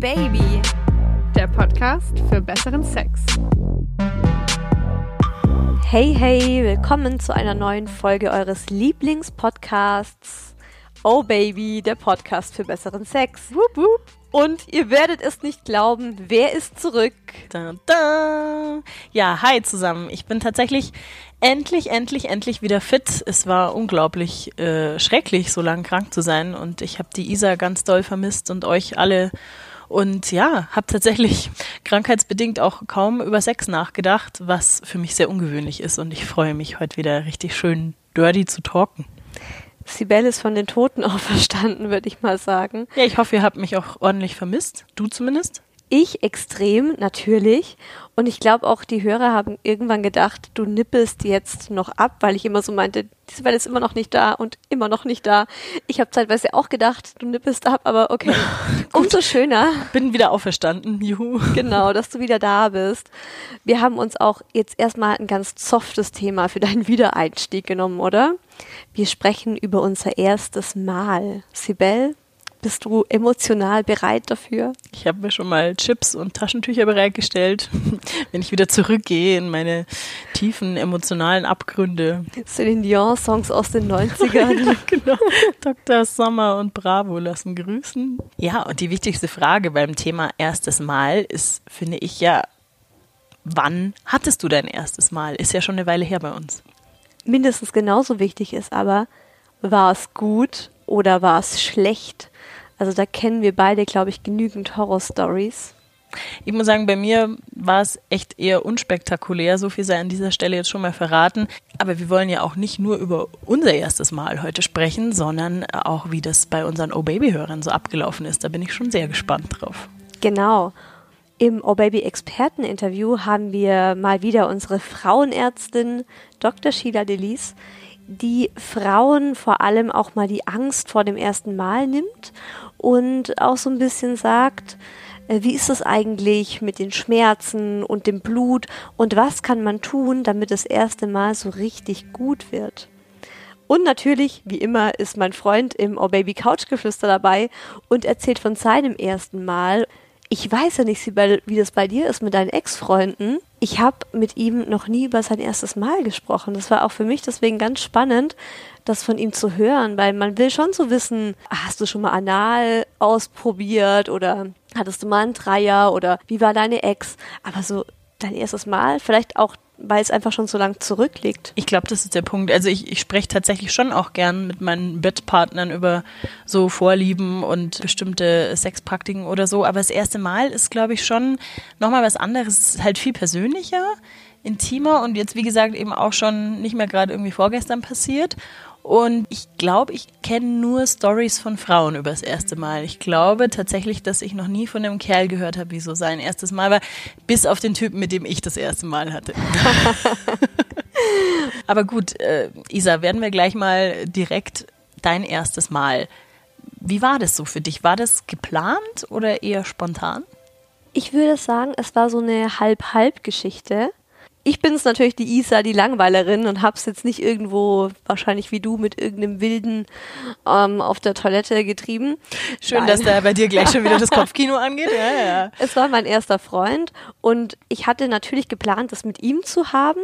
Baby, der Podcast für besseren Sex. Hey, hey, willkommen zu einer neuen Folge eures Lieblingspodcasts. Oh Baby, der Podcast für besseren Sex. Wup, wup. Und ihr werdet es nicht glauben, wer ist zurück? Da, da. Ja, hi zusammen. Ich bin tatsächlich endlich, endlich, endlich wieder fit. Es war unglaublich äh, schrecklich, so lange krank zu sein. Und ich habe die Isa ganz doll vermisst und euch alle. Und ja, habe tatsächlich krankheitsbedingt auch kaum über Sex nachgedacht, was für mich sehr ungewöhnlich ist. Und ich freue mich heute wieder richtig schön dirty zu talken. Sibel ist von den Toten auferstanden, würde ich mal sagen. Ja, ich hoffe, ihr habt mich auch ordentlich vermisst. Du zumindest? Ich extrem, natürlich. Und ich glaube auch, die Hörer haben irgendwann gedacht, du nippelst jetzt noch ab, weil ich immer so meinte, diese Welle ist immer noch nicht da und immer noch nicht da. Ich habe zeitweise auch gedacht, du nippelst ab, aber okay. Umso schöner. Bin wieder auferstanden, juhu. Genau, dass du wieder da bist. Wir haben uns auch jetzt erstmal ein ganz softes Thema für deinen Wiedereinstieg genommen, oder? Wir sprechen über unser erstes Mal. Sibel, bist du emotional bereit dafür? Ich habe mir schon mal Chips und Taschentücher bereitgestellt, wenn ich wieder zurückgehe in meine tiefen emotionalen Abgründe. Celine Dion-Songs aus den 90ern. genau. Dr. Sommer und Bravo lassen grüßen. Ja, und die wichtigste Frage beim Thema erstes Mal ist, finde ich ja, wann hattest du dein erstes Mal? Ist ja schon eine Weile her bei uns. Mindestens genauso wichtig ist aber, war es gut oder war es schlecht? Also da kennen wir beide, glaube ich, genügend Horror-Stories. Ich muss sagen, bei mir war es echt eher unspektakulär, so viel sei an dieser Stelle jetzt schon mal verraten. Aber wir wollen ja auch nicht nur über unser erstes Mal heute sprechen, sondern auch, wie das bei unseren O-Baby-Hörern so abgelaufen ist. Da bin ich schon sehr gespannt drauf. Genau. Im O-Baby-Experten-Interview haben wir mal wieder unsere Frauenärztin Dr. Sheila Delis, die Frauen vor allem auch mal die Angst vor dem ersten Mal nimmt und auch so ein bisschen sagt, äh, wie ist es eigentlich mit den Schmerzen und dem Blut und was kann man tun, damit das erste Mal so richtig gut wird. Und natürlich, wie immer, ist mein Freund im Oh Baby Couch Geflüster dabei und erzählt von seinem ersten Mal. Ich weiß ja nicht, wie das bei dir ist mit deinen Ex-Freunden. Ich habe mit ihm noch nie über sein erstes Mal gesprochen. Das war auch für mich deswegen ganz spannend, das von ihm zu hören, weil man will schon so wissen, hast du schon mal anal ausprobiert oder hattest du mal einen Dreier oder wie war deine Ex? Aber so dein erstes Mal, vielleicht auch weil es einfach schon so lang zurückliegt. Ich glaube, das ist der Punkt. Also ich, ich spreche tatsächlich schon auch gern mit meinen Bettpartnern über so Vorlieben und bestimmte Sexpraktiken oder so. Aber das erste Mal ist, glaube ich, schon nochmal was anderes. Es ist halt viel persönlicher, intimer und jetzt, wie gesagt, eben auch schon nicht mehr gerade irgendwie vorgestern passiert. Und ich glaube, ich kenne nur Stories von Frauen über das erste Mal. Ich glaube tatsächlich, dass ich noch nie von einem Kerl gehört habe, wie so sein erstes Mal war, bis auf den Typen, mit dem ich das erste Mal hatte. Aber gut, äh, Isa, werden wir gleich mal direkt dein erstes Mal. Wie war das so für dich? War das geplant oder eher spontan? Ich würde sagen, es war so eine Halb-Halb-Geschichte ich bin es natürlich die Isa, die Langweilerin und hab's jetzt nicht irgendwo, wahrscheinlich wie du, mit irgendeinem Wilden ähm, auf der Toilette getrieben. Schön, Nein. dass da bei dir gleich schon wieder das Kopfkino angeht. Ja, ja. Es war mein erster Freund und ich hatte natürlich geplant, das mit ihm zu haben,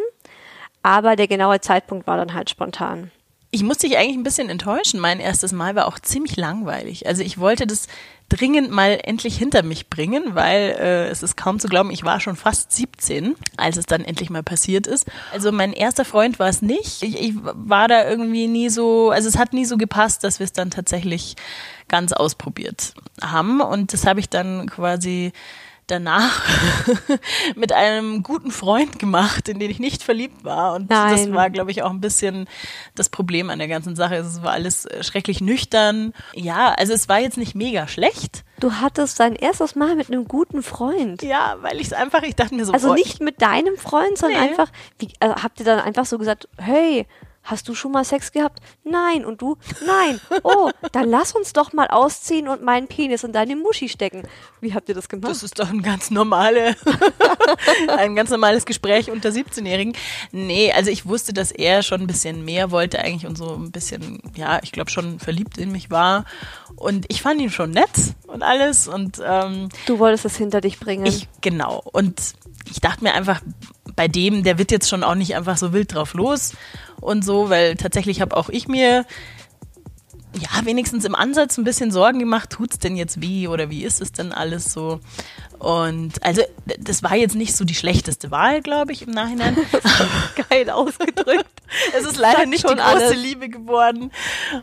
aber der genaue Zeitpunkt war dann halt spontan. Ich musste dich eigentlich ein bisschen enttäuschen. Mein erstes Mal war auch ziemlich langweilig. Also ich wollte das dringend mal endlich hinter mich bringen, weil äh, es ist kaum zu glauben, ich war schon fast 17, als es dann endlich mal passiert ist. Also mein erster Freund war es nicht. Ich, ich war da irgendwie nie so, also es hat nie so gepasst, dass wir es dann tatsächlich ganz ausprobiert haben. Und das habe ich dann quasi danach mit einem guten Freund gemacht, in den ich nicht verliebt war. Und Nein. das war, glaube ich, auch ein bisschen das Problem an der ganzen Sache. Es war alles äh, schrecklich nüchtern. Ja, also es war jetzt nicht mega schlecht. Du hattest dein erstes Mal mit einem guten Freund. Ja, weil ich es einfach, ich dachte mir so. Also nicht mit deinem Freund, sondern nee. einfach, wie, also habt ihr dann einfach so gesagt, hey, hast du schon mal Sex gehabt? Nein. Und du? Nein. Oh, dann lass uns doch mal ausziehen und meinen Penis in deine Muschi stecken. Wie habt ihr das gemacht? Das ist doch ein ganz normale, ein ganz normales Gespräch unter 17-Jährigen. Nee, also ich wusste, dass er schon ein bisschen mehr wollte eigentlich und so ein bisschen, ja, ich glaube schon verliebt in mich war. Und ich fand ihn schon nett und alles und ähm, du wolltest es hinter dich bringen. ich genau und ich dachte mir einfach bei dem, der wird jetzt schon auch nicht einfach so wild drauf los und so, weil tatsächlich habe auch ich mir ja, wenigstens im Ansatz ein bisschen Sorgen gemacht, tut's denn jetzt weh oder wie ist es denn alles so? Und also das war jetzt nicht so die schlechteste Wahl, glaube ich, im Nachhinein. Geil ausgedrückt. Es ist leider Sagt nicht die große alles. Liebe geworden.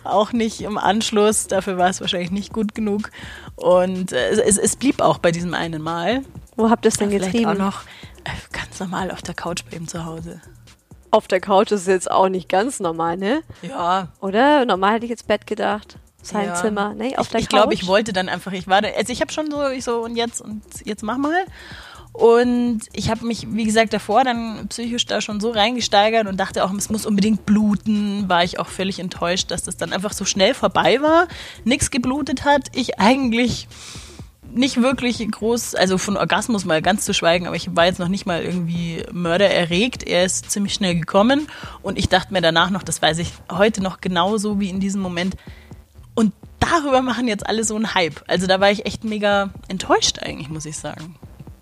Auch nicht im Anschluss. Dafür war es wahrscheinlich nicht gut genug. Und äh, es, es blieb auch bei diesem einen Mal. Wo habt ihr es denn Vielleicht getrieben? auch noch äh, ganz normal auf der Couch bei ihm zu Hause. Auf der Couch ist es jetzt auch nicht ganz normal, ne? Ja, Oder? Normal hätte ich jetzt Bett gedacht. Sein Ja. Zimmer. Nee, auf ich, der ich Couch. glaube, ich wollte dann einfach, ich war da, also ich habe schon so, ich so und jetzt und jetzt mach mal. Und ich habe mich, wie gesagt, davor dann psychisch da schon so reingesteigert und dachte auch, es muss unbedingt bluten. War ich auch völlig enttäuscht, dass das dann einfach so schnell vorbei war, nichts geblutet hat. Ich eigentlich nicht wirklich groß, also von Orgasmus mal ganz zu schweigen, aber ich war jetzt noch nicht mal irgendwie mördererregt. Er ist ziemlich schnell gekommen und ich dachte mir danach noch, das weiß ich heute noch genauso wie in diesem Moment. Und darüber machen jetzt alle so einen Hype. Also da war ich echt mega enttäuscht eigentlich, muss ich sagen.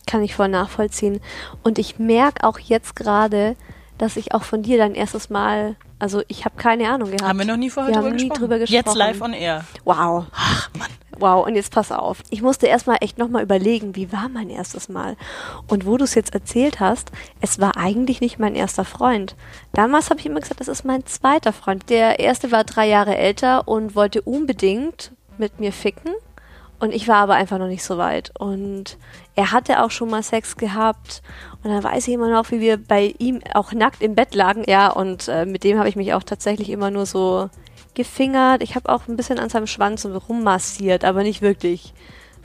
Kann ich voll nachvollziehen. Und ich merke auch jetzt gerade, dass ich auch von dir dein erstes Mal, also ich habe keine Ahnung gehabt. Haben wir noch nie vorher Wir drüber, haben nie gesprochen. drüber gesprochen. Jetzt live on air. Wow. Ach Mann. Wow, und jetzt pass auf. Ich musste erstmal echt nochmal überlegen, wie war mein erstes Mal? Und wo du es jetzt erzählt hast, es war eigentlich nicht mein erster Freund. Damals habe ich immer gesagt, das ist mein zweiter Freund. Der erste war drei Jahre älter und wollte unbedingt mit mir ficken. Und ich war aber einfach noch nicht so weit. Und er hatte auch schon mal Sex gehabt. Und dann weiß ich immer noch, wie wir bei ihm auch nackt im Bett lagen. Ja, und äh, mit dem habe ich mich auch tatsächlich immer nur so gefingert. Ich habe auch ein bisschen an seinem Schwanz rummassiert, aber nicht wirklich.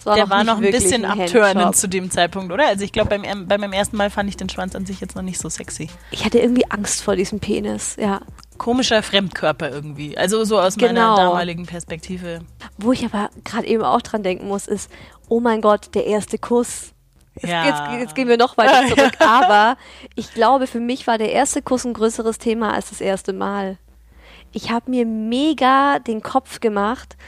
War Der war noch ein bisschen Handjob. zu dem Zeitpunkt, oder? Also ich glaube, beim, bei meinem ersten Mal fand ich den Schwanz an sich jetzt noch nicht so sexy. Ich hatte irgendwie Angst vor diesem Penis, ja. Komischer Fremdkörper irgendwie. Also so aus meiner Genau. damaligen Perspektive. Wo ich aber gerade eben auch dran denken muss, ist, oh mein Gott, der erste Kuss. Jetzt, Ja. jetzt, jetzt gehen wir noch weiter zurück. Aber ich glaube, für mich war der erste Kuss ein größeres Thema als das erste Mal. Ich habe mir mega den Kopf gemacht,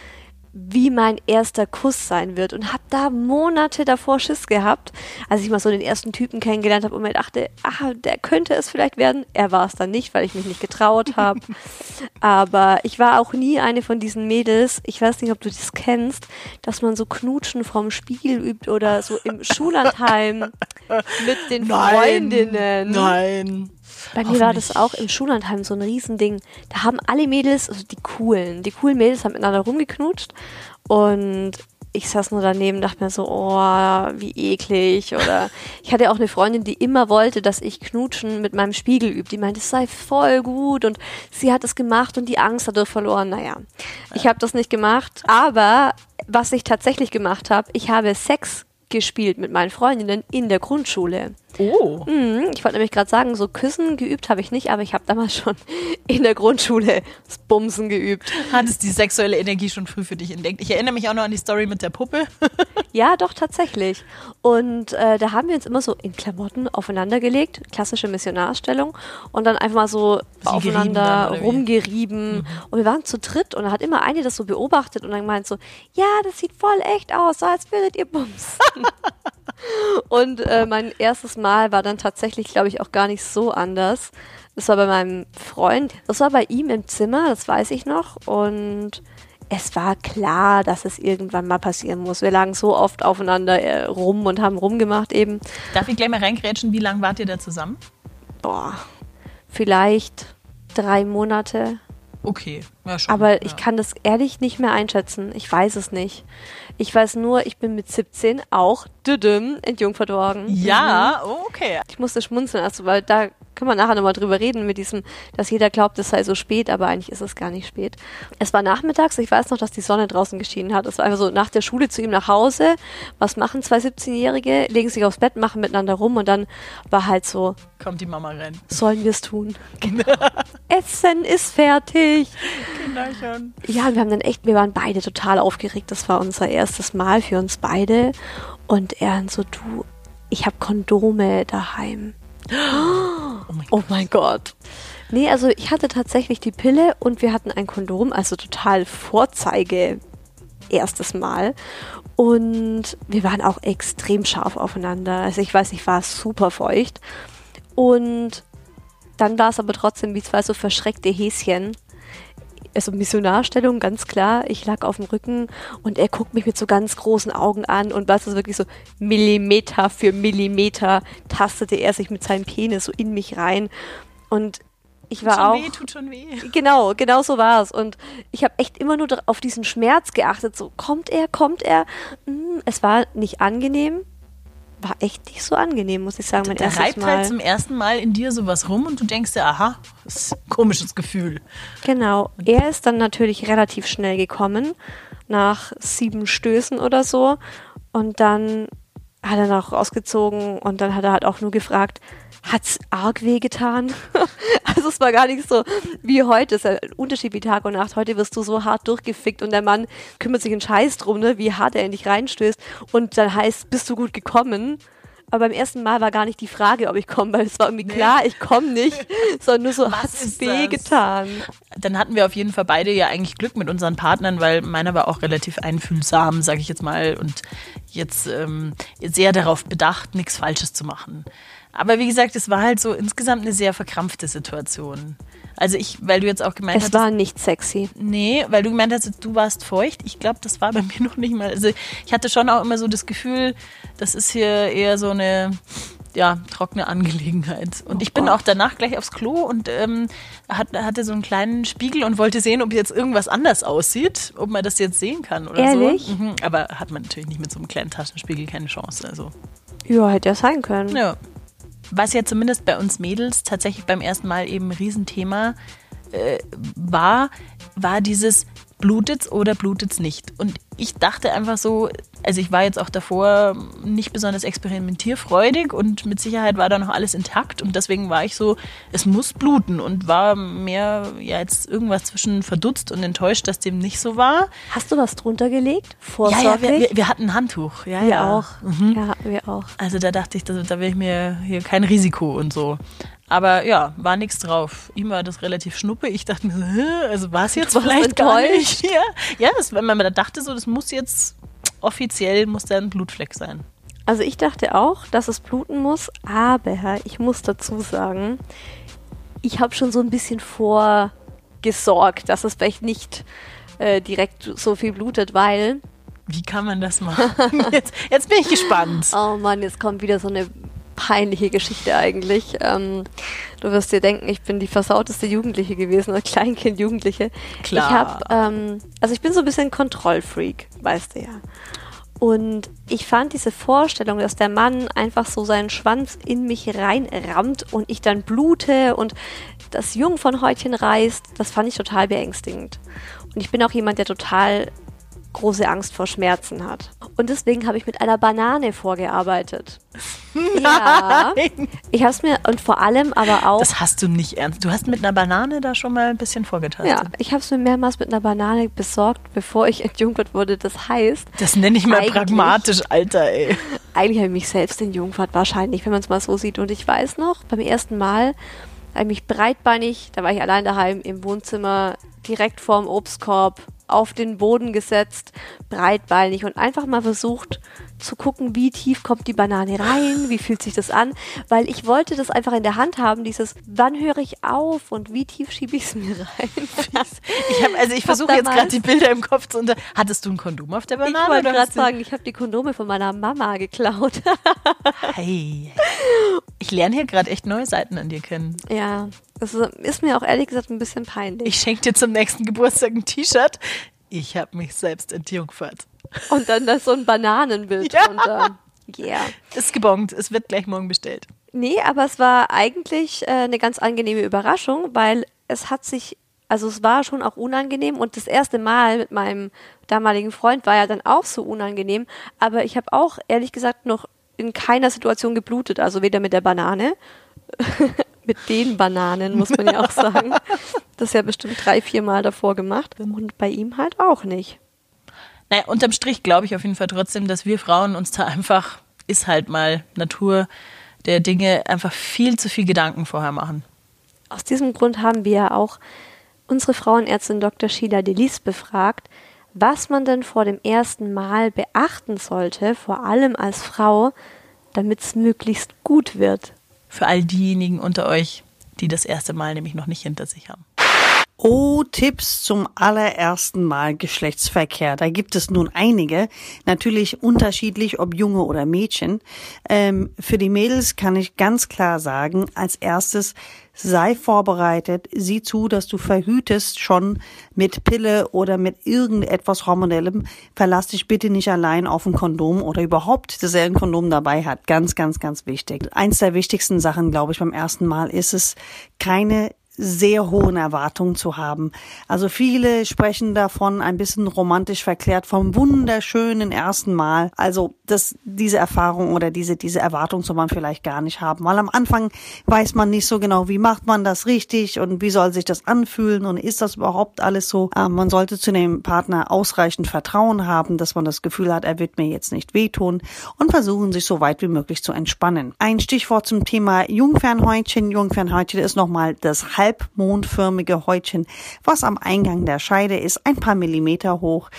wie mein erster Kuss sein wird und habe da Monate davor Schiss gehabt, als ich mal so den ersten Typen kennengelernt habe und mir dachte, ah, der könnte es vielleicht werden. Er war es dann nicht, weil ich mich nicht getraut habe. Aber ich war auch nie eine von diesen Mädels, ich weiß nicht, ob du das kennst, dass man so Knutschen vom Spiegel übt oder so im Schullandheim mit den Freundinnen. Nein. Bei mir war das auch im Schullandheim so ein Riesending. Da haben alle Mädels, also die coolen, die coolen Mädels haben miteinander rumgeknutscht und ich saß nur daneben und dachte mir so, oh, wie eklig. Oder ich hatte auch eine Freundin, die immer wollte, dass ich Knutschen mit meinem Spiegel übe. Die meinte, es sei voll gut und sie hat es gemacht und die Angst dadurch verloren. Naja, ich habe das nicht gemacht. Aber was ich tatsächlich gemacht habe, ich habe Sex gespielt mit meinen Freundinnen in der Grundschule. Oh. Mhm, Ich wollte nämlich gerade sagen, so Küssen geübt habe ich nicht, aber ich habe damals schon in der Grundschule das Bumsen geübt. Hattest die sexuelle Energie schon früh für dich entdeckt? Ich erinnere mich auch noch an die Story mit der Puppe. Ja, doch, tatsächlich. Und äh, da haben wir uns immer so in Klamotten aufeinander gelegt, klassische Missionarstellung, und dann einfach mal so Sie dann, aufeinander wie? rumgerieben. Und wir waren zu dritt und da hat immer eine das so beobachtet und dann gemeint so, ja, das sieht voll echt aus, so als würdet ihr bumsen. und äh, mein erstes Mal war dann tatsächlich, glaube ich, auch gar nicht so anders. Das war bei meinem Freund, das war bei ihm im Zimmer, das weiß ich noch. Und es war klar, dass es irgendwann mal passieren muss. Wir lagen so oft aufeinander äh, rum und haben rumgemacht eben. Darf ich gleich mal reingrätschen? Wie lange wart ihr da zusammen? Boah, vielleicht drei Monate. Okay, ja schon. Aber ja. ich kann das ehrlich nicht mehr einschätzen. Ich weiß es nicht. Ich weiß nur, ich bin mit 17 auch düdüm entjungfert worden. Ja, oh, okay. Ich musste schmunzeln, also, weil da können wir nachher nochmal drüber reden mit diesem, dass jeder glaubt, es sei so spät, aber eigentlich ist es gar nicht spät. Es war nachmittags, ich weiß noch, dass die Sonne draußen geschienen hat. Es war einfach so nach der Schule zu ihm nach Hause. Was machen zwei 17-Jährige? Legen sich aufs Bett, machen miteinander rum und dann war halt so, Kommt die Mama rein. sollen wir es tun? Essen ist fertig. Genau schon. Ja, wir haben dann echt, wir waren beide total aufgeregt. Das war unser erstes Mal für uns beide. Und er so, du, ich habe Kondome daheim. Oh mein Oh mein Gott. Nee, also ich hatte tatsächlich die Pille und wir hatten ein Kondom, also total Vorzeige erstes Mal. Und wir waren auch extrem scharf aufeinander. Also ich weiß, ich war super feucht. Und dann war es aber trotzdem wie zwei so verschreckte Häschen. Also Missionarstellung, ganz klar. Ich lag auf dem Rücken und er guckt mich mit so ganz großen Augen an und was ist wirklich so Millimeter für Millimeter tastete er sich mit seinem Penis so in mich rein. Und ich war Tut schon auch. weh, tut schon weh. Genau, genau so war es. Und ich habe echt immer nur auf diesen Schmerz geachtet. So, kommt er, kommt er? Mm, Es war nicht angenehm. War echt nicht so angenehm, muss ich sagen. Mein Da erstes reibt Mal. halt zum ersten Mal in dir sowas rum und du denkst dir, aha, ist ein komisches Gefühl. Genau. Er ist dann natürlich relativ schnell gekommen, nach sieben Stößen oder so. Und dann hat er noch rausgezogen und dann hat er halt auch nur gefragt, hat's arg wehgetan? also es war gar nicht so wie heute. Es ist ja ein Unterschied wie Tag und Nacht. Heute wirst du so hart durchgefickt und der Mann kümmert sich einen Scheiß drum, ne, wie hart er in dich reinstößt. Und dann heißt, bist du gut gekommen? Aber beim ersten Mal war gar nicht die Frage, ob ich komme, weil es war irgendwie klar, ich komme nicht, sondern nur so, ist das? wehgetan? Dann hatten wir auf jeden Fall beide ja eigentlich Glück mit unseren Partnern, weil meiner war auch relativ einfühlsam, sage ich jetzt mal, und jetzt ähm, sehr darauf bedacht, nichts Falsches zu machen. Aber wie gesagt, es war halt so insgesamt eine sehr verkrampfte Situation. Also ich, weil du jetzt auch gemeint Es hast, war nicht sexy. Nee, weil du gemeint hast, du warst feucht. Ich glaube, das war bei mir noch nicht mal. Also ich hatte schon auch immer so das Gefühl, das ist hier eher so eine ja, trockene Angelegenheit. Und ich bin Gott. auch danach gleich aufs Klo und ähm, hat, hatte so einen kleinen Spiegel und wollte sehen, ob jetzt irgendwas anders aussieht, ob man das jetzt sehen kann oder Ehrlich? so. Mhm, aber hat man natürlich nicht mit so einem kleinen Taschenspiegel keine Chance. Also Ja, hätte ja sein können. ja. Was ja zumindest bei uns Mädels tatsächlich beim ersten Mal eben ein Riesenthema äh, war, war dieses blutet's oder blutet's nicht. Und ich dachte einfach so, also ich war jetzt auch davor nicht besonders experimentierfreudig und mit Sicherheit war da noch alles intakt und deswegen war ich so, es muss bluten und war mehr ja jetzt irgendwas zwischen verdutzt und enttäuscht, dass dem nicht so war. Hast du was drunter gelegt? Ja, Vorsorglich? ja, wir, wir, wir hatten ein Handtuch. Ja, Wir ja. auch. Ja, wir auch. Also da dachte ich, da, da will ich mir hier kein Risiko und so. Aber ja, war nichts drauf. Ihm war das relativ schnuppe. Ich dachte mir so, hä, also war es jetzt warst vielleicht gar nicht. Ja, ja das, wenn man da dachte so, das muss jetzt offiziell muss da ein Blutfleck sein. Also ich dachte auch, dass es bluten muss, aber ich muss dazu sagen, ich habe schon so ein bisschen vorgesorgt, dass es vielleicht nicht äh, direkt so viel blutet, weil, Wie kann man das machen? Jetzt, jetzt bin ich gespannt. oh Mann, jetzt kommt wieder so eine peinliche Geschichte eigentlich. Ähm, du wirst dir denken, ich bin die versauteste Jugendliche gewesen, oder Kleinkind Jugendliche. Klar. Ich habe, ähm, also ich bin so ein bisschen Kontrollfreak, weißt du ja. Und ich fand diese Vorstellung, dass der Mann einfach so seinen Schwanz in mich reinrammt und ich dann blute und das Jungfernhäutchen reißt, das fand ich total beängstigend. Und ich bin auch jemand, der total große Angst vor Schmerzen hat. Und deswegen habe ich mit einer Banane vorgearbeitet. Ja. Nein. Ich habe es mir, und vor allem aber auch, Das hast du nicht ernst. Du hast mit einer Banane da schon mal ein bisschen vorgetastet. ja, ich habe es mir mehrmals mit einer Banane besorgt, bevor ich entjungfert wurde. Das heißt, Das nenne ich mal pragmatisch, Alter, ey. eigentlich habe ich mich selbst entjungfert, wahrscheinlich, wenn man es mal so sieht. Und ich weiß noch, beim ersten Mal habe ich mich breitbeinig, da war ich allein daheim im Wohnzimmer, direkt vorm Obstkorb, auf den Boden gesetzt, breitbeinig und einfach mal versucht zu gucken, wie tief kommt die Banane rein, wie fühlt sich das an, weil ich wollte das einfach in der Hand haben, dieses, wann höre ich auf und wie tief schiebe ich es mir rein. Ich hab, also ich versuche jetzt gerade die Bilder im Kopf zu unter. Hattest du ein Kondom auf der Ich Banane? wollte oder gerade sagen, ich habe die Kondome von meiner Mama geklaut. Hey. Ich lerne hier gerade echt neue Seiten an dir kennen. Ja, das ist mir auch ehrlich gesagt ein bisschen peinlich. Ich schenke dir zum nächsten Geburtstag ein T-Shirt. Ich habe mich selbst entjungfert. Und dann da so ein Bananenbild Ja. drunter. Yeah. Ist gebongt. Es wird gleich morgen bestellt. Nee, aber es war eigentlich äh, eine ganz angenehme Überraschung, weil es hat sich, also es war schon auch unangenehm und das erste Mal mit meinem damaligen Freund war ja dann auch so unangenehm, aber ich habe auch ehrlich gesagt noch in keiner Situation geblutet, also weder mit der Banane, mit den Bananen muss man ja auch sagen. Das ist ja bestimmt drei, vier Mal davor gemacht und bei ihm halt auch nicht. Naja, unterm Strich glaube ich auf jeden Fall trotzdem, dass wir Frauen uns da einfach, ist halt mal Natur der Dinge, einfach viel zu viel Gedanken vorher machen. Aus diesem Grund haben wir ja auch unsere Frauenärztin Dr. Sheila Delis befragt, was man denn vor dem ersten Mal beachten sollte, vor allem als Frau, damit es möglichst gut wird. Für all diejenigen unter euch, die das erste Mal nämlich noch nicht hinter sich haben. Oh, Tipps zum allerersten Mal Geschlechtsverkehr. Da gibt es nun einige, natürlich unterschiedlich, ob Junge oder Mädchen. Ähm, für die Mädels kann ich ganz klar sagen, als erstes sei vorbereitet, sieh zu, dass du verhütest schon mit Pille oder mit irgendetwas Hormonellem. Verlass dich bitte nicht allein auf ein Kondom oder überhaupt, dass er ein Kondom dabei hat. Ganz, ganz, ganz wichtig. Eins der wichtigsten Sachen, glaube ich, beim ersten Mal ist es, keine sehr hohen Erwartungen zu haben. Also viele sprechen davon ein bisschen romantisch verklärt vom wunderschönen ersten Mal. Also das, diese Erfahrung oder diese, diese Erwartung soll man vielleicht gar nicht haben, weil am Anfang weiß man nicht so genau, wie macht man das richtig und wie soll sich das anfühlen und ist das überhaupt alles so. Äh, man sollte zu dem Partner ausreichend Vertrauen haben, dass man das Gefühl hat, er wird mir jetzt nicht wehtun und versuchen sich so weit wie möglich zu entspannen. Ein Stichwort zum Thema Jungfernhäutchen. Jungfernhäutchen ist nochmal das halb halbmondförmige Häutchen, was am Eingang der Scheide ist, ein paar Millimeter hoch.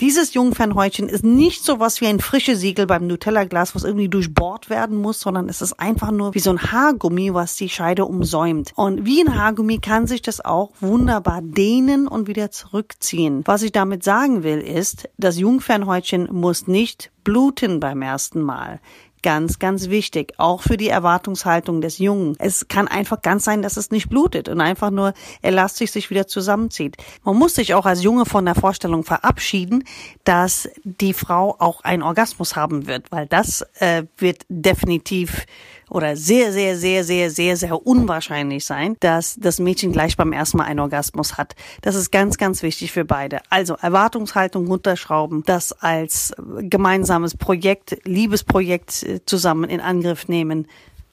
Dieses Jungfernhäutchen ist nicht so was wie ein frisches Siegel beim Nutella-Glas, was irgendwie durchbohrt werden muss, sondern es ist einfach nur wie so ein Haargummi, was die Scheide umsäumt. Und wie ein Haargummi kann sich das auch wunderbar dehnen und wieder zurückziehen. Was ich damit sagen will, ist, das Jungfernhäutchen muss nicht bluten beim ersten Mal ganz, ganz wichtig, auch für die Erwartungshaltung des Jungen. Es kann einfach ganz sein, dass es nicht blutet und einfach nur elastisch sich wieder zusammenzieht. Man muss sich auch als Junge von der Vorstellung verabschieden, dass die Frau auch einen Orgasmus haben wird, weil das äh, wird definitiv oder sehr, sehr, sehr, sehr, sehr, sehr unwahrscheinlich sein, dass das Mädchen gleich beim ersten Mal einen Orgasmus hat. Das ist ganz, ganz wichtig für beide. Also Erwartungshaltung runterschrauben, das als gemeinsames Projekt, Liebesprojekt äh, zusammen in Angriff nehmen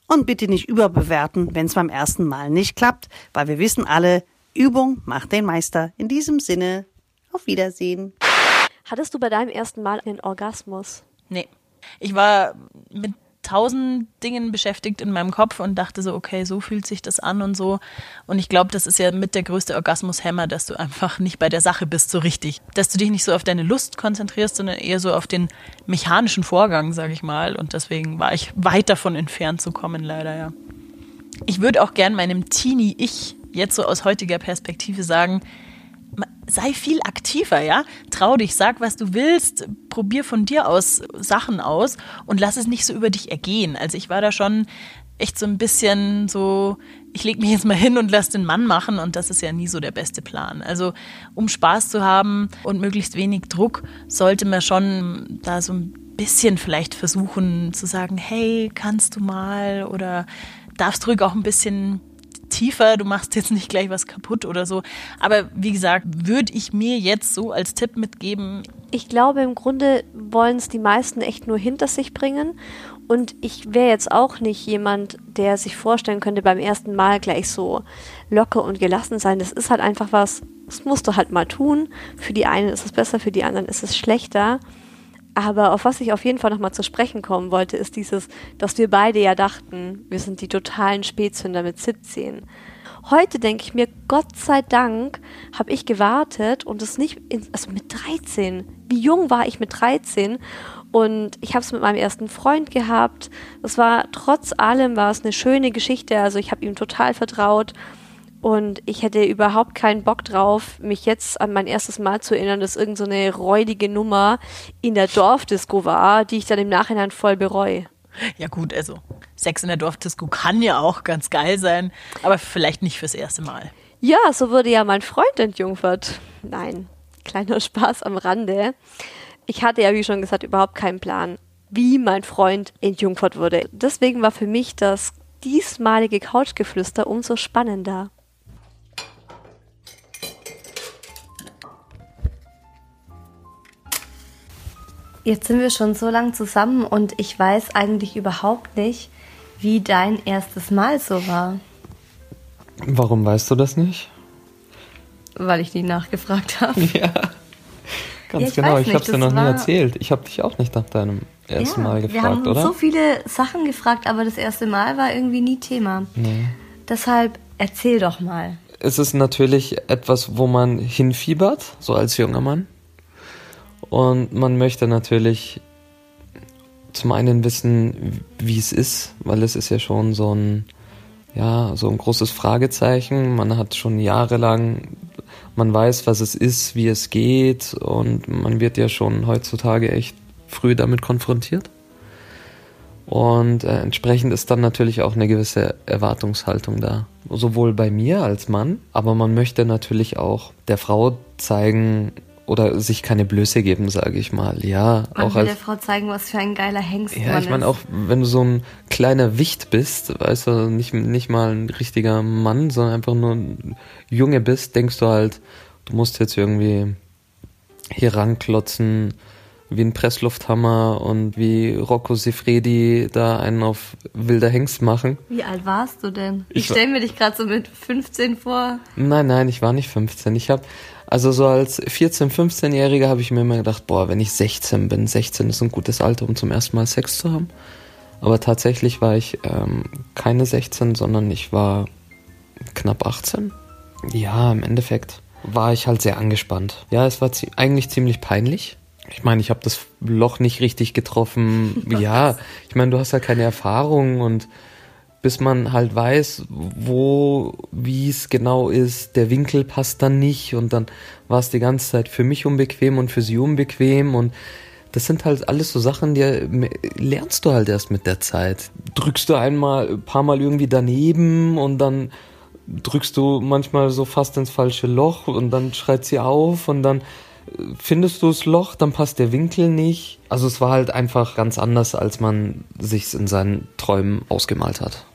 und bitte nicht überbewerten, wenn es beim ersten Mal nicht klappt, weil wir wissen alle, Übung macht den Meister. In diesem Sinne, auf Wiedersehen. Hattest du bei deinem ersten Mal einen Orgasmus? Nee. Ich war mit tausend Dingen beschäftigt in meinem Kopf und dachte so, okay, so fühlt sich das an und so. Und ich glaube, das ist ja mit der größte Orgasmus-Hämmer, dass du einfach nicht bei der Sache bist so richtig. Dass du dich nicht so auf deine Lust konzentrierst, sondern eher so auf den mechanischen Vorgang, sage ich mal. Und deswegen war ich weit davon entfernt zu kommen, leider, ja. Ich würde auch gern meinem Teenie-Ich jetzt so aus heutiger Perspektive sagen, sei viel aktiver, ja. Trau dich, sag, was du willst, probier von dir aus Sachen aus und lass es nicht so über dich ergehen. Also ich war da schon echt so ein bisschen so, ich leg mich jetzt mal hin und lass den Mann machen und das ist ja nie so der beste Plan. Also um Spaß zu haben und möglichst wenig Druck, sollte man schon da so ein bisschen vielleicht versuchen zu sagen, hey, kannst du mal oder darfst ruhig auch ein bisschen tiefer, du machst jetzt nicht gleich was kaputt oder so. Aber wie gesagt, würde ich mir jetzt so als Tipp mitgeben. Ich glaube, im Grunde wollen es die meisten echt nur hinter sich bringen. Und ich wäre jetzt auch nicht jemand, der sich vorstellen könnte, beim ersten Mal gleich so locker und gelassen sein. Das ist halt einfach was, das musst du halt mal tun. Für die einen ist es besser, für die anderen ist es schlechter. Aber auf was ich auf jeden Fall nochmal zu sprechen kommen wollte, ist dieses, dass wir beide ja dachten, wir sind die totalen Spätzünder mit 17. Heute denke ich mir, Gott sei Dank habe ich gewartet und es nicht, in, also mit 13. Wie jung war ich mit 13? Und ich habe es mit meinem ersten Freund gehabt. Das war trotz allem war es eine schöne Geschichte. Also ich habe ihm total vertraut und ich hätte überhaupt keinen Bock drauf, mich jetzt an mein erstes Mal zu erinnern, dass irgendeine so räudige Nummer in der Dorfdisco war, die ich dann im Nachhinein voll bereue. Ja gut, also Sex in der Dorfdisco kann ja auch ganz geil sein, aber vielleicht nicht fürs erste Mal. Ja, so wurde ja mein Freund entjungfert. Nein, kleiner Spaß am Rande. Ich hatte ja, wie schon gesagt, überhaupt keinen Plan, wie mein Freund entjungfert wurde. Deswegen war für mich das diesmalige Couchgeflüster umso spannender. Jetzt sind wir schon so lang zusammen und ich weiß eigentlich überhaupt nicht, wie dein erstes Mal so war. Warum weißt du das nicht? Weil ich die nachgefragt habe. Ja, ganz Ja, ich genau. Ich habe es dir noch nie erzählt. Ich habe dich auch nicht nach deinem ersten Mal wir gefragt, haben oder? so viele Sachen gefragt, aber das erste Mal war irgendwie nie Thema. nee. Deshalb erzähl doch mal. Es ist natürlich etwas, wo man hinfiebert, so als junger Mann. Und man möchte natürlich zum einen wissen, wie es ist, weil es ist ja schon so ein, ja, so ein großes Fragezeichen. Man hat schon jahrelang, man weiß, was es ist, wie es geht und man wird ja schon heutzutage echt früh damit konfrontiert. Und äh, entsprechend ist dann natürlich auch eine gewisse Erwartungshaltung da. Sowohl bei mir als Mann, aber man möchte natürlich auch der Frau zeigen oder sich keine Blöße geben, sage ich mal. Ja, Man auch will als der Frau zeigen, was für ein geiler Hengst ja, man ich meine auch, wenn du so ein kleiner Wicht bist, weißt du, nicht, nicht mal ein richtiger Mann, sondern einfach nur ein Junge bist, denkst du halt, du musst jetzt irgendwie hier ranklotzen wie ein Presslufthammer und wie Rocco Sifredi da einen auf wilder Hengst machen. Wie alt warst du denn? Ich, Ich stelle mir dich gerade so mit 15 vor. Nein, nein, ich war nicht 15. Ich habe also so als 14, 15-Jähriger habe ich mir immer gedacht, boah, wenn ich 16 bin, 16 ist ein gutes Alter, um zum ersten Mal Sex zu haben. Aber tatsächlich war ich ähm, keine 16, sondern ich war knapp 18. Ja, im Endeffekt war ich halt sehr angespannt. Ja, es war zie eigentlich ziemlich peinlich. Ich meine, ich habe das Loch nicht richtig getroffen. ja, ich meine, du hast ja keine Erfahrung und bis man halt weiß, wo, wie es genau ist, der Winkel passt dann nicht und dann war es die ganze Zeit für mich unbequem und für sie unbequem und das sind halt alles so Sachen, die lernst du halt erst mit der Zeit. Drückst du einmal, ein paar Mal irgendwie daneben und dann drückst du manchmal so fast ins falsche Loch und dann schreit sie auf und dann äh, findest du das Loch, dann passt der Winkel nicht. Also es war halt einfach ganz anders, als man sich's in seinen Träumen ausgemalt hat.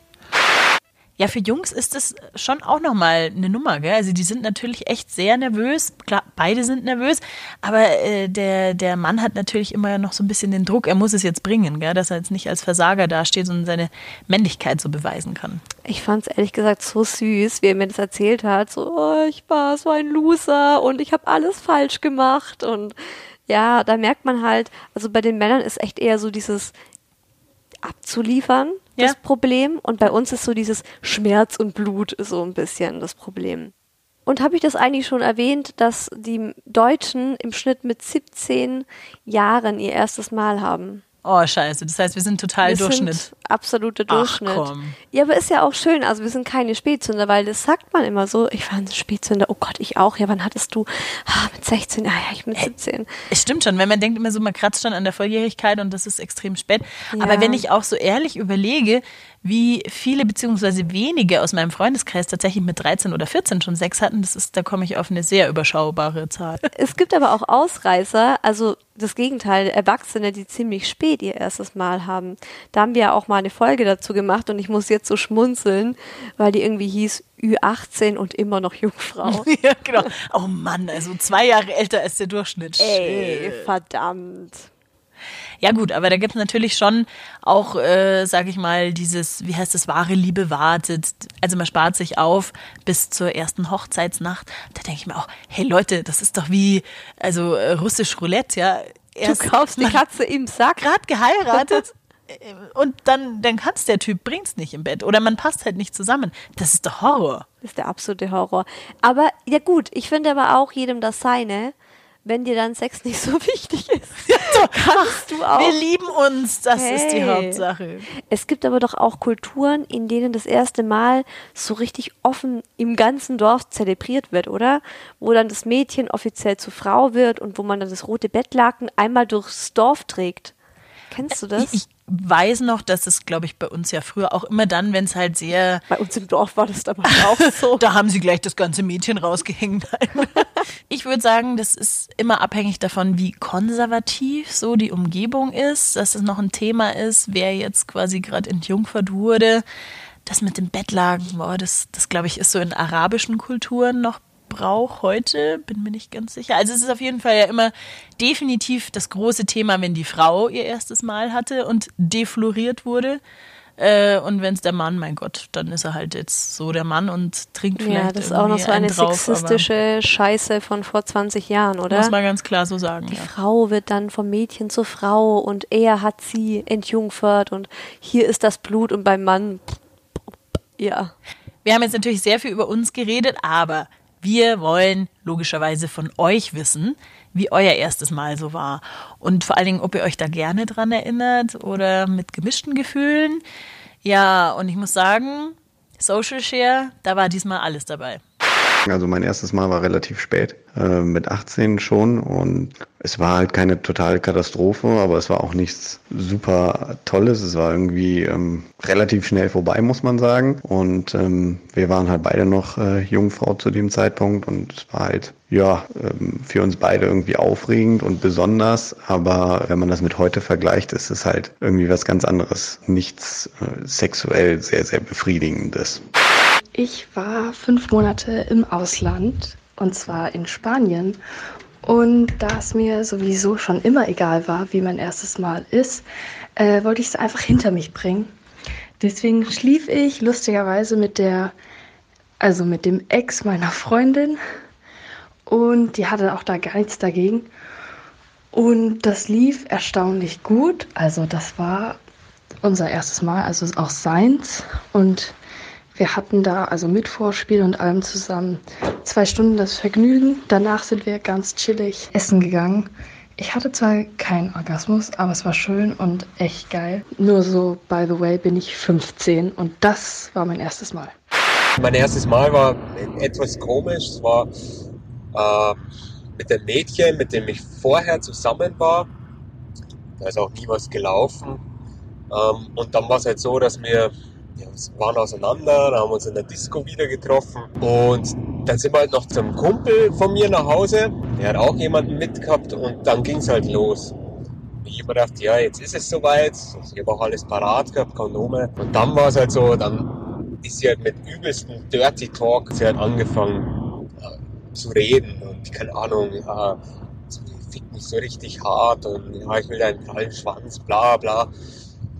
Ja, für Jungs ist das schon auch nochmal eine Nummer, gell? Also die sind natürlich echt sehr nervös. Klar, beide sind nervös, aber äh, der, der Mann hat natürlich immer noch so ein bisschen den Druck, er muss es jetzt bringen, gell? Dass er jetzt nicht als Versager dasteht, sondern seine Männlichkeit so beweisen kann. Ich fand es ehrlich gesagt so süß, wie er mir das erzählt hat. So, oh, ich war so ein Loser und ich habe alles falsch gemacht. Und ja, da merkt man halt, also bei den Männern ist echt eher so dieses abzuliefern das Ja. Problem. Und bei uns ist so dieses Schmerz und Blut so ein bisschen das Problem. Und habe ich das eigentlich schon erwähnt, dass die Deutschen im Schnitt mit 17 Jahren ihr erstes Mal haben? Oh, scheiße. Das heißt, wir sind total Wir Durchschnitt. Sind absoluter Ach, Durchschnitt. komm. Ja, aber ist ja auch schön. Also wir sind keine Spätzünder, weil das sagt man immer so. Ich war ein Spätzünder. Oh Gott, ich auch. Ja, wann hattest du? Ah, mit 16. Ah ja, ich mit 17. Es stimmt schon, wenn man denkt immer so, man kratzt schon an der Volljährigkeit und das ist extrem spät. Ja. Aber wenn ich auch so ehrlich überlege, wie viele beziehungsweise wenige aus meinem Freundeskreis tatsächlich mit 13 oder 14 schon Sex hatten, das ist, da komme ich auf eine sehr überschaubare Zahl. Es gibt aber auch Ausreißer, also das Gegenteil, Erwachsene, die ziemlich spät ihr erstes Mal haben. Da haben wir ja auch mal eine Folge dazu gemacht und ich muss jetzt so schmunzeln, weil die irgendwie hieß Ü18 und immer noch Jungfrau. ja, genau. Oh Mann, also zwei Jahre älter als der Durchschnitt. Ey, verdammt. Ja gut, aber da gibt es natürlich schon auch, äh, sag ich mal, dieses, wie heißt das, wahre Liebe wartet. Also man spart sich auf bis zur ersten Hochzeitsnacht. Da denke ich mir auch, hey Leute, das ist doch wie, also äh, russisch Roulette, ja. Du Erst kaufst die Katze im Sack. gerade geheiratet äh, und dann, dann kann's der Typ, bringt's nicht im Bett. Oder man passt halt nicht zusammen. Das ist doch Horror. Das ist der absolute Horror. Aber ja gut, ich finde aber auch jedem das seine, wenn dir dann Sex nicht so wichtig ist. kannst du auch. Wir lieben uns, das ist die Hey. Hauptsache. Es gibt aber doch auch Kulturen, in denen das erste Mal so richtig offen im ganzen Dorf zelebriert wird, oder? Wo dann das Mädchen offiziell zur Frau wird und wo man dann das rote Bettlaken einmal durchs Dorf trägt. Kennst du das? Ich, ich weiß noch, dass es, glaube ich, bei uns ja früher auch immer dann, wenn es halt sehr Bei uns im Dorf war das damals auch so. Da haben sie gleich das ganze Mädchen rausgehängt. Ich würde sagen, das ist immer abhängig davon, wie konservativ so die Umgebung ist, dass es noch ein Thema ist, wer jetzt quasi gerade entjungfert wurde. das mit dem Bettlagen, boah, das, das glaube ich, ist so in arabischen Kulturen noch Brauch heute, bin mir nicht ganz sicher. Also es ist auf jeden Fall ja immer definitiv das große Thema, wenn die Frau ihr erstes Mal hatte und defloriert wurde. Äh, und wenn es der Mann, mein Gott, dann ist er halt jetzt so der Mann und trinkt vielleicht Ja, das ist auch noch so eine drauf, sexistische Scheiße von vor 20 Jahren, oder? Muss man ganz klar so sagen. Die Ja. Frau wird dann vom Mädchen zur Frau und er hat sie entjungfert und hier ist das Blut und beim Mann, ja. Wir haben jetzt natürlich sehr viel über uns geredet, aber wir wollen logischerweise von euch wissen, wie euer erstes Mal so war. Und vor allen Dingen, ob ihr euch da gerne dran erinnert oder mit gemischten Gefühlen. Ja, und ich muss sagen, Social Share, da war diesmal alles dabei. Also mein erstes Mal war relativ spät, äh, mit 18 schon und es war halt keine totale Katastrophe, aber es war auch nichts super Tolles. Es war irgendwie ähm, relativ schnell vorbei, muss man sagen. Und ähm, wir waren halt beide noch äh, Jungfrau zu dem Zeitpunkt und es war halt ja ähm, für uns beide irgendwie aufregend und besonders. Aber wenn man das mit heute vergleicht, ist es halt irgendwie was ganz anderes. Nichts äh, sexuell sehr, sehr befriedigendes. Ich war fünf Monate im Ausland und zwar in Spanien. Und da es mir sowieso schon immer egal war, wie mein erstes Mal ist, äh, wollte ich es einfach hinter mich bringen. Deswegen schlief ich lustigerweise mit der, also mit dem Ex meiner Freundin und die hatte auch da gar nichts dagegen. Und das lief erstaunlich gut. Also das war unser erstes Mal, also auch seins. Und wir hatten da also mit Vorspiel und allem zusammen zwei Stunden das Vergnügen. Danach sind wir ganz chillig essen gegangen. Ich hatte zwar keinen Orgasmus, aber es war schön und echt geil. Nur so, by the way, bin ich 15 und das war mein erstes Mal. Mein erstes Mal war etwas komisch. Es war äh, mit dem Mädchen, mit dem ich vorher zusammen war. Da ist auch nie was gelaufen. Ähm, und dann war es halt so, dass ja, wir waren auseinander, da haben wir uns in der Disco wieder getroffen. Und dann sind wir halt noch zum Kumpel von mir nach Hause. Der hat auch jemanden mitgehabt und dann ging es halt los. Ich habe mir gedacht, ja, jetzt ist es soweit. Ich habe auch alles parat gehabt, Kondome. Und dann war es halt so, dann ist sie halt mit übelsten Dirty Talk, sie hat angefangen äh, zu reden und keine Ahnung, ja, sie fickt mich so richtig hart und ja, ich will deinen prallen Schwanz, bla bla.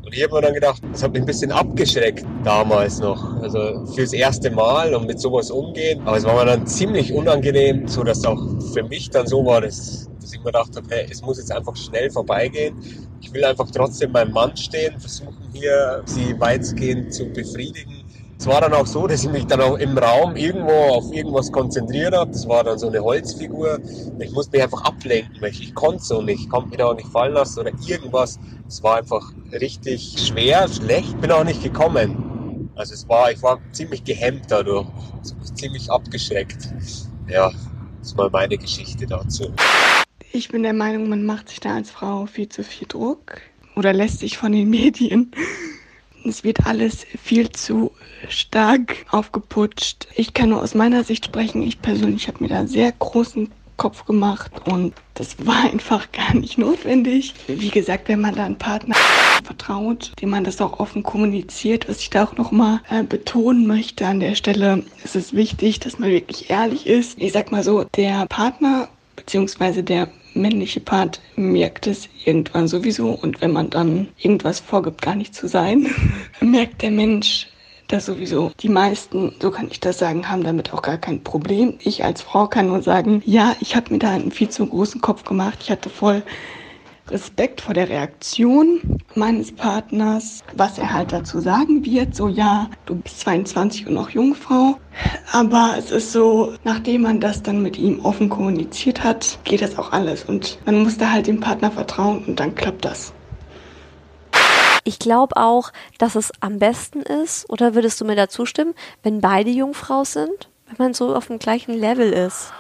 Und ich habe mir dann gedacht, das hat mich ein bisschen abgeschreckt damals noch. Also fürs erste Mal und mit sowas umgehen. Aber es war mir dann ziemlich unangenehm, so dass auch für mich dann so war, dass, dass ich mir gedacht habe, hey, es muss jetzt einfach schnell vorbeigehen. Ich will einfach trotzdem meinem Mann stehen, versuchen hier sie weitgehend zu befriedigen. Es war dann auch so, dass ich mich dann auch im Raum irgendwo auf irgendwas konzentriert habe. Das war dann so eine Holzfigur. Ich musste mich einfach ablenken, weil ich, ich konnte so nicht. Ich konnte mich da auch nicht fallen lassen oder irgendwas. Es war einfach richtig schwer, schlecht. Bin auch nicht gekommen. Also es war, ich war ziemlich gehemmt dadurch. Ziemlich abgeschreckt. Ja, das ist mal meine Geschichte dazu. Ich bin der Meinung, man macht sich da als Frau viel zu viel Druck oder lässt sich von den Medien. Es wird alles viel zu stark aufgeputscht. Ich kann nur aus meiner Sicht sprechen. Ich persönlich habe mir da sehr großen Kopf gemacht und das war einfach gar nicht notwendig. Wie gesagt, wenn man da einen Partner vertraut, dem man das auch offen kommuniziert, was ich da auch nochmal äh, betonen möchte an der Stelle, ist es wichtig, dass man wirklich ehrlich ist. Ich sag mal so, der Partner beziehungsweise der männliche Part merkt es irgendwann sowieso und wenn man dann irgendwas vorgibt, gar nicht zu sein, merkt der Mensch das sowieso. Die meisten, so kann ich das sagen, haben damit auch gar kein Problem. Ich als Frau kann nur sagen, ja, ich habe mir da einen viel zu großen Kopf gemacht. Ich hatte voll Respekt vor der Reaktion meines Partners, was er halt dazu sagen wird. So, ja, du bist 22 und noch Jungfrau. Aber es ist so, nachdem man das dann mit ihm offen kommuniziert hat, geht das auch alles. Und man muss da halt dem Partner vertrauen und dann klappt das. Ich glaube auch, dass es am besten ist, oder würdest du mir da zustimmen, wenn beide Jungfrau sind? Wenn man so auf dem gleichen Level ist.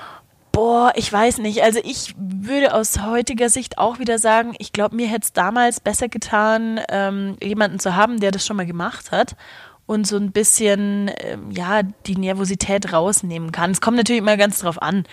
Boah, ich weiß nicht. Also ich würde aus heutiger Sicht auch wieder sagen, ich glaube, mir hätte es damals besser getan, ähm, jemanden zu haben, der das schon mal gemacht hat und so ein bisschen, ähm, ja, die Nervosität rausnehmen kann. Es kommt natürlich immer ganz drauf an.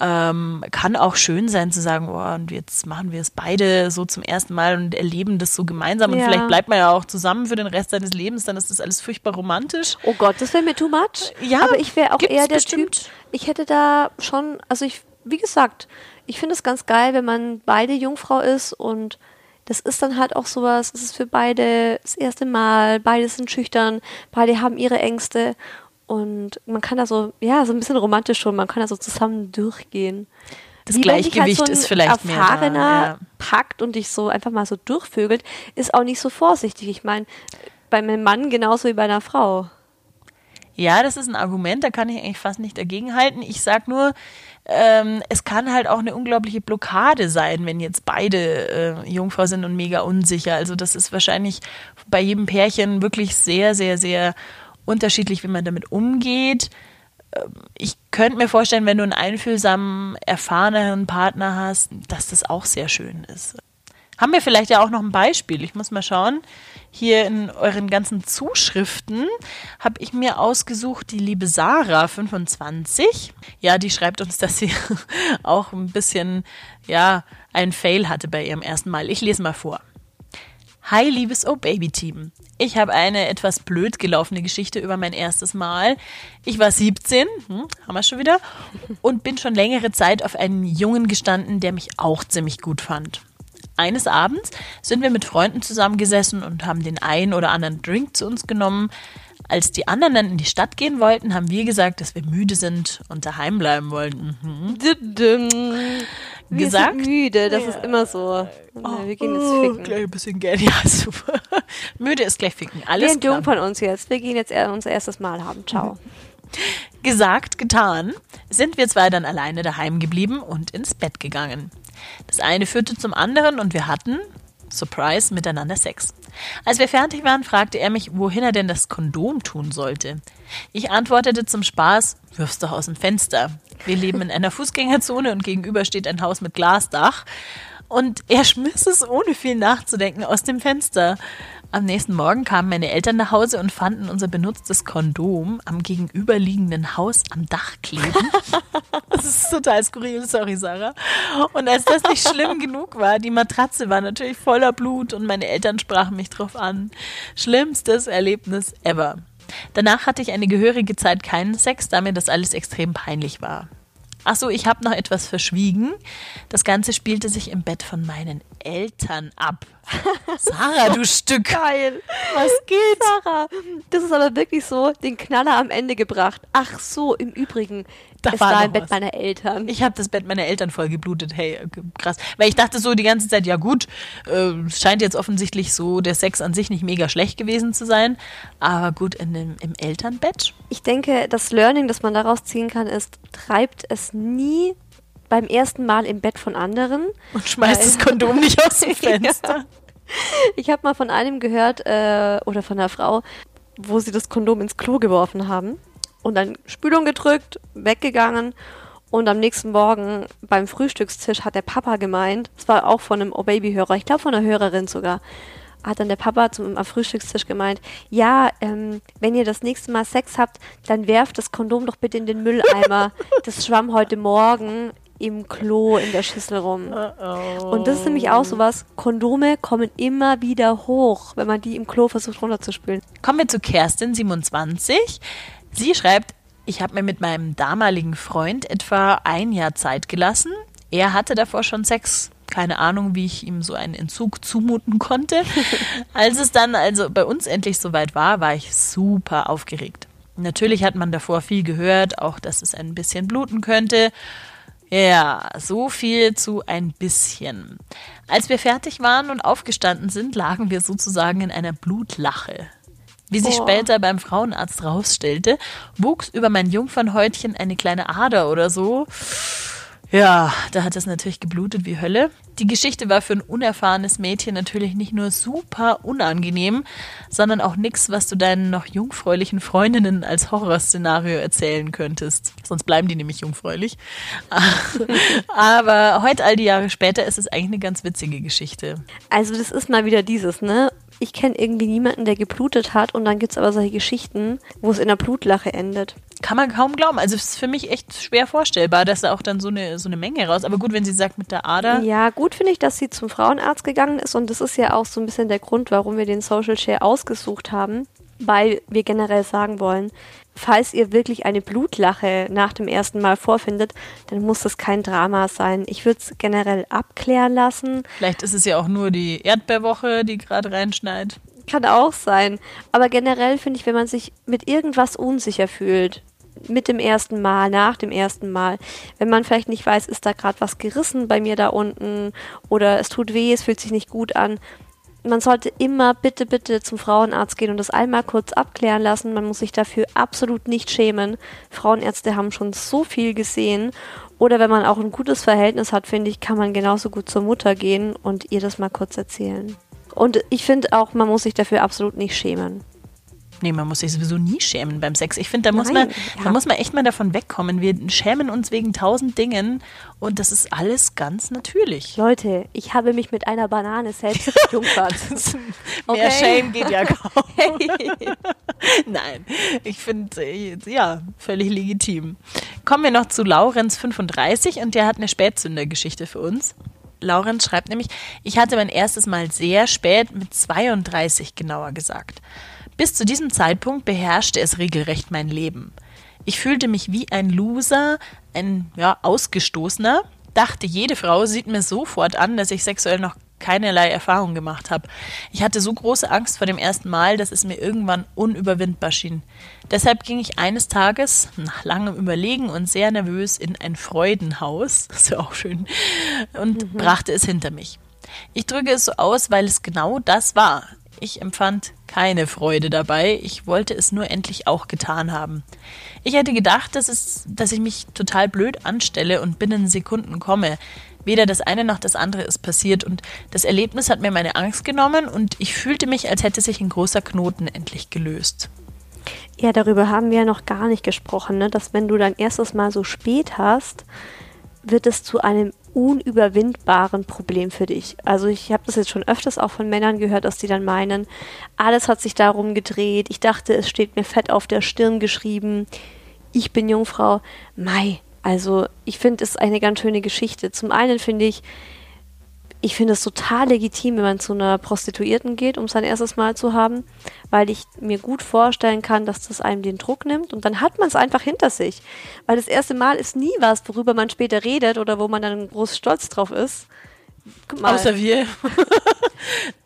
Ähm, kann auch schön sein zu sagen, oh, und jetzt machen wir es beide so zum ersten Mal und erleben das so gemeinsam und Ja. vielleicht bleibt man ja auch zusammen für den Rest seines Lebens, dann ist das alles furchtbar romantisch. Oh Gott, das wäre mir too much. Ja, aber ich wäre auch eher der bestimmt. Typ. Ich hätte da schon, also ich, wie gesagt, ich finde es ganz geil, wenn man beide Jungfrau ist und das ist dann halt auch sowas, es ist für beide das erste Mal, beide sind schüchtern, beide haben ihre Ängste und man kann da so, ja, so ein bisschen romantisch schon, man kann da so zusammen durchgehen. Das Wie dich Gleichgewicht halt so ein ist vielleicht mehr da, Erfahrener ja. packt und dich so einfach mal so durchvögelt, ist auch nicht so vorsichtig. Ich meine, bei einem Mann genauso wie bei einer Frau. Ja, das ist ein Argument, da kann ich eigentlich fast nicht dagegenhalten. Ich sag nur, ähm, es kann halt auch eine unglaubliche Blockade sein, wenn jetzt beide äh, Jungfrau sind und mega unsicher. Also das ist wahrscheinlich bei jedem Pärchen wirklich sehr, sehr, sehr unterschiedlich, wie man damit umgeht. Ähm, Ich könnte mir vorstellen, wenn du einen einfühlsamen, erfahreneren Partner hast, dass das auch sehr schön ist. Haben wir vielleicht ja auch noch ein Beispiel. Ich muss mal schauen. Hier in euren ganzen Zuschriften habe ich mir ausgesucht, die liebe Sarah, 25. Ja, die schreibt uns, dass sie auch ein bisschen, ja, einen Fail hatte bei ihrem ersten Mal. Ich lese mal vor. Hi, liebes Oh Baby Team. Ich habe eine etwas blöd gelaufene Geschichte über mein erstes Mal. Ich war 17, hm, haben wir schon wieder, und bin schon längere Zeit auf einen Jungen gestanden, der mich auch ziemlich gut fand. Eines Abends sind wir mit Freunden zusammengesessen und haben den einen oder anderen Drink zu uns genommen. Als die anderen dann in die Stadt gehen wollten, haben wir gesagt, dass wir müde sind und daheim bleiben wollten. Mhm. Wir Gesagt? sind müde, das ist immer so. wir gehen jetzt Oh, ficken. gleich ein bisschen Geld, ja, super. Müde ist gleich ficken. Wir Alles sind klar. jung von uns jetzt. Wir gehen jetzt unser erstes Mal haben. Ciao. Gesagt, getan, sind wir zwei dann alleine daheim geblieben und ins Bett gegangen. Das eine führte zum anderen und wir hatten, Surprise, miteinander Sex. Als wir fertig waren, fragte er mich, wohin er denn das Kondom tun sollte. Ich antwortete zum Spaß, wirf's doch aus dem Fenster. Wir leben in einer Fußgängerzone und gegenüber steht ein Haus mit Glasdach. Und er schmiss es ohne viel nachzudenken aus dem Fenster. Am nächsten Morgen kamen meine Eltern nach Hause und fanden unser benutztes Kondom am gegenüberliegenden Haus am Dach kleben. Das ist total skurril, sorry Sarah. Und als das nicht schlimm genug war, die Matratze war natürlich voller Blut und meine Eltern sprachen mich drauf an. Schlimmstes Erlebnis ever. Danach hatte ich eine gehörige Zeit keinen Sex, da mir das alles extrem peinlich war. Ach so, ich habe noch etwas verschwiegen. Das Ganze spielte sich im Bett von meinen Eltern ab. Sarah, du Stück. Geil. Was geht? Sarah, das ist aber wirklich so den Knaller am Ende gebracht. Ach so, im Übrigen, Da es war war im Bett was. meiner Eltern. Ich habe das Bett meiner Eltern voll geblutet. Hey, krass. Weil ich dachte so die ganze Zeit, ja gut, äh, es scheint jetzt offensichtlich so der Sex an sich nicht mega schlecht gewesen zu sein. Aber gut, in dem, im Elternbett? Ich denke, das Learning, das man daraus ziehen kann, ist, treibt es nie beim ersten Mal im Bett von anderen. Und schmeißt das Kondom nicht aus dem Fenster. Ich habe mal von einem gehört, äh, oder von einer Frau, wo sie das Kondom ins Klo geworfen haben und dann Spülung gedrückt, weggegangen und am nächsten Morgen beim Frühstückstisch hat der Papa gemeint, es war auch von einem Oh Baby-Hörer, ich glaube von einer Hörerin sogar, hat dann der Papa zum, am Frühstückstisch gemeint, ja, ähm, wenn ihr das nächste Mal Sex habt, dann werft das Kondom doch bitte in den Mülleimer. Das schwamm heute Morgen im Klo in der Schüssel rum. Und das ist nämlich auch sowas, Kondome kommen immer wieder hoch, wenn man die im Klo versucht runterzuspülen. Kommen wir zu Kerstin, 27. Sie schreibt, ich habe mir mit meinem damaligen Freund etwa ein Jahr Zeit gelassen. Er hatte davor schon Sex. Keine Ahnung, wie ich ihm so einen Entzug zumuten konnte. Als es dann also bei uns endlich soweit war, war ich super aufgeregt. Natürlich hat man davor viel gehört, auch dass es ein bisschen bluten könnte. Ja, so viel zu ein bisschen. Als wir fertig waren und aufgestanden sind, lagen wir sozusagen in einer Blutlache. Wie sich Oh. später beim Frauenarzt rausstellte, wuchs über mein Jungfernhäutchen eine kleine Ader oder so. Ja, da hat es natürlich geblutet wie Hölle. Die Geschichte war für ein unerfahrenes Mädchen natürlich nicht nur super unangenehm, sondern auch nix, was du deinen noch jungfräulichen Freundinnen als Horrorszenario erzählen könntest. Sonst bleiben die nämlich jungfräulich. Aber heute, all die Jahre später, ist es eigentlich eine ganz witzige Geschichte. Also das ist mal wieder dieses, ne? Ich kenne irgendwie niemanden, der geblutet hat und dann gibt es aber solche Geschichten, wo es in einer Blutlache endet. Kann man kaum glauben. Also es ist für mich echt schwer vorstellbar, dass da auch dann so eine, so eine Menge raus. Aber gut, wenn sie sagt mit der Ader. Ja, gut finde ich, dass sie zum Frauenarzt gegangen ist und das ist ja auch so ein bisschen der Grund, warum wir den Social Share ausgesucht haben, weil wir generell sagen wollen, falls ihr wirklich eine Blutlache nach dem ersten Mal vorfindet, dann muss das kein Drama sein. Ich würde es generell abklären lassen. Vielleicht ist es ja auch nur die Erdbeerwoche, die gerade reinschneit. Kann auch sein. Aber generell finde ich, wenn man sich mit irgendwas unsicher fühlt, mit dem ersten Mal, nach dem ersten Mal, wenn man vielleicht nicht weiß, ist da gerade was gerissen bei mir da unten oder es tut weh, es fühlt sich nicht gut an. Man sollte immer bitte, bitte zum Frauenarzt gehen und das einmal kurz abklären lassen. Man muss sich dafür absolut nicht schämen. Frauenärzte haben schon so viel gesehen. Oder wenn man auch ein gutes Verhältnis hat, finde ich, kann man genauso gut zur Mutter gehen und ihr das mal kurz erzählen. Und ich finde auch, man muss sich dafür absolut nicht schämen. Nee, man muss sich sowieso nie schämen beim Sex. Ich finde, da muss Nein, man, ja. da muss man echt mal davon wegkommen. Wir schämen uns wegen tausend Dingen und das ist alles ganz natürlich. Leute, ich habe mich mit einer Banane selbst. Mehr Okay. Shame geht ja kaum. Nein, ich finde, äh, ja, völlig legitim. Kommen wir noch zu Laurenz 35 und der hat eine Spätzündergeschichte für uns. Laurenz schreibt nämlich, ich hatte mein erstes Mal sehr spät, mit 32 genauer gesagt. Bis zu diesem Zeitpunkt beherrschte es regelrecht mein Leben. Ich fühlte mich wie ein Loser, ein ja, Ausgestoßener, dachte, jede Frau sieht mir sofort an, dass ich sexuell noch keinerlei Erfahrung gemacht habe. Ich hatte so große Angst vor dem ersten Mal, dass es mir irgendwann unüberwindbar schien. Deshalb ging ich eines Tages, nach langem Überlegen und sehr nervös, in ein Freudenhaus, das ist ja auch schön, und brachte es hinter mich. Ich drücke es so aus, weil es genau das war. Ich empfand keine Freude dabei, ich wollte es nur endlich auch getan haben. Ich hätte gedacht, dass, es, dass ich mich total blöd anstelle und binnen Sekunden komme. Weder das eine noch das andere ist passiert und das Erlebnis hat mir meine Angst genommen und ich fühlte mich, als hätte sich ein großer Knoten endlich gelöst. Ja, darüber haben wir ja noch gar nicht gesprochen, ne? dass wenn du dein erstes Mal so spät hast, wird es zu einem unüberwindbaren Problem für dich. Also ich habe das jetzt schon öfters auch von Männern gehört, dass die dann meinen, alles hat sich darum gedreht, ich dachte, es steht mir fett auf der Stirn geschrieben, ich bin Jungfrau. Mai, also ich finde es eine ganz schöne Geschichte. Zum einen finde ich, ich finde es total legitim, wenn man zu einer Prostituierten geht, um sein erstes Mal zu haben, weil ich mir gut vorstellen kann, dass das einem den Druck nimmt und dann hat man es einfach hinter sich. Weil das erste Mal ist nie was, worüber man später redet oder wo man dann groß stolz drauf ist. Außer wir.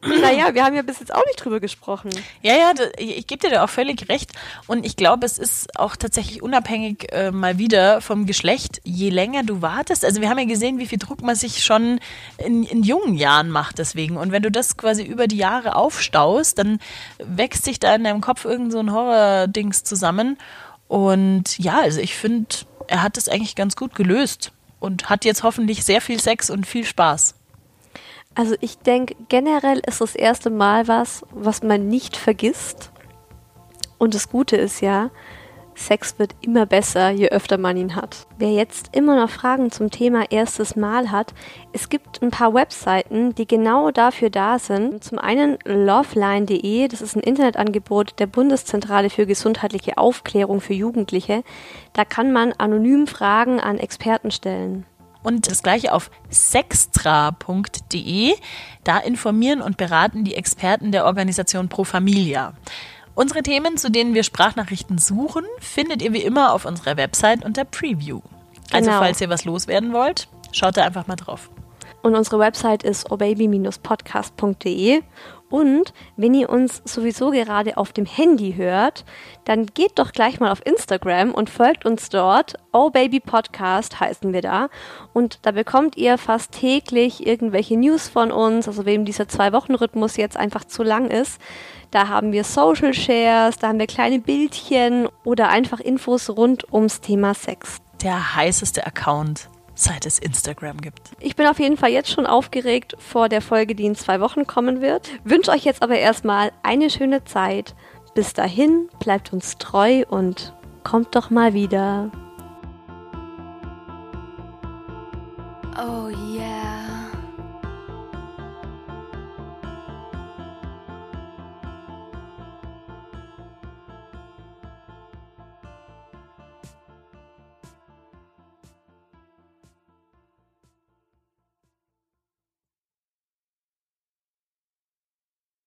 naja, wir haben ja bis jetzt auch nicht drüber gesprochen. Ja, ja, ich gebe dir da auch völlig recht. Und ich glaube, es ist auch tatsächlich unabhängig äh, mal wieder vom Geschlecht, je länger du wartest. Also wir haben ja gesehen, wie viel Druck man sich schon in, in jungen Jahren macht deswegen. Und wenn du das quasi über die Jahre aufstaust, dann wächst sich da in deinem Kopf irgend so ein Horror-Dings zusammen. Und ja, also ich finde, er hat das eigentlich ganz gut gelöst und hat jetzt hoffentlich sehr viel Sex und viel Spaß. Also ich denke, generell ist das erste Mal was, was man nicht vergisst. Und das Gute ist ja, Sex wird immer besser, je öfter man ihn hat. Wer jetzt immer noch Fragen zum Thema erstes Mal hat, es gibt ein paar Webseiten, die genau dafür da sind. Zum einen loveline.de, das ist ein Internetangebot der Bundeszentrale für gesundheitliche Aufklärung für Jugendliche. Da kann man anonym Fragen an Experten stellen. Und das gleiche auf sextra.de. Da informieren und beraten die Experten der Organisation Pro Familia. Unsere Themen, zu denen wir Sprachnachrichten suchen, findet ihr wie immer auf unserer Website unter Preview. Also Genau. falls ihr was loswerden wollt, schaut da einfach mal drauf. Und unsere Website ist obaby-podcast.de. Und wenn ihr uns sowieso gerade auf dem Handy hört, dann geht doch gleich mal auf Instagram und folgt uns dort. Oh Baby Podcast heißen wir da. Und da bekommt ihr fast täglich irgendwelche News von uns. Also wem dieser Zwei-Wochen-Rhythmus jetzt einfach zu lang ist. Da haben wir Social Shares, da haben wir kleine Bildchen oder einfach Infos rund ums Thema Sex. Der heißeste Account, seit es Instagram gibt. Ich bin auf jeden Fall jetzt schon aufgeregt vor der Folge, die in zwei Wochen kommen wird. Wünsche euch jetzt aber erstmal eine schöne Zeit. Bis dahin, bleibt uns treu und kommt doch mal wieder. Oh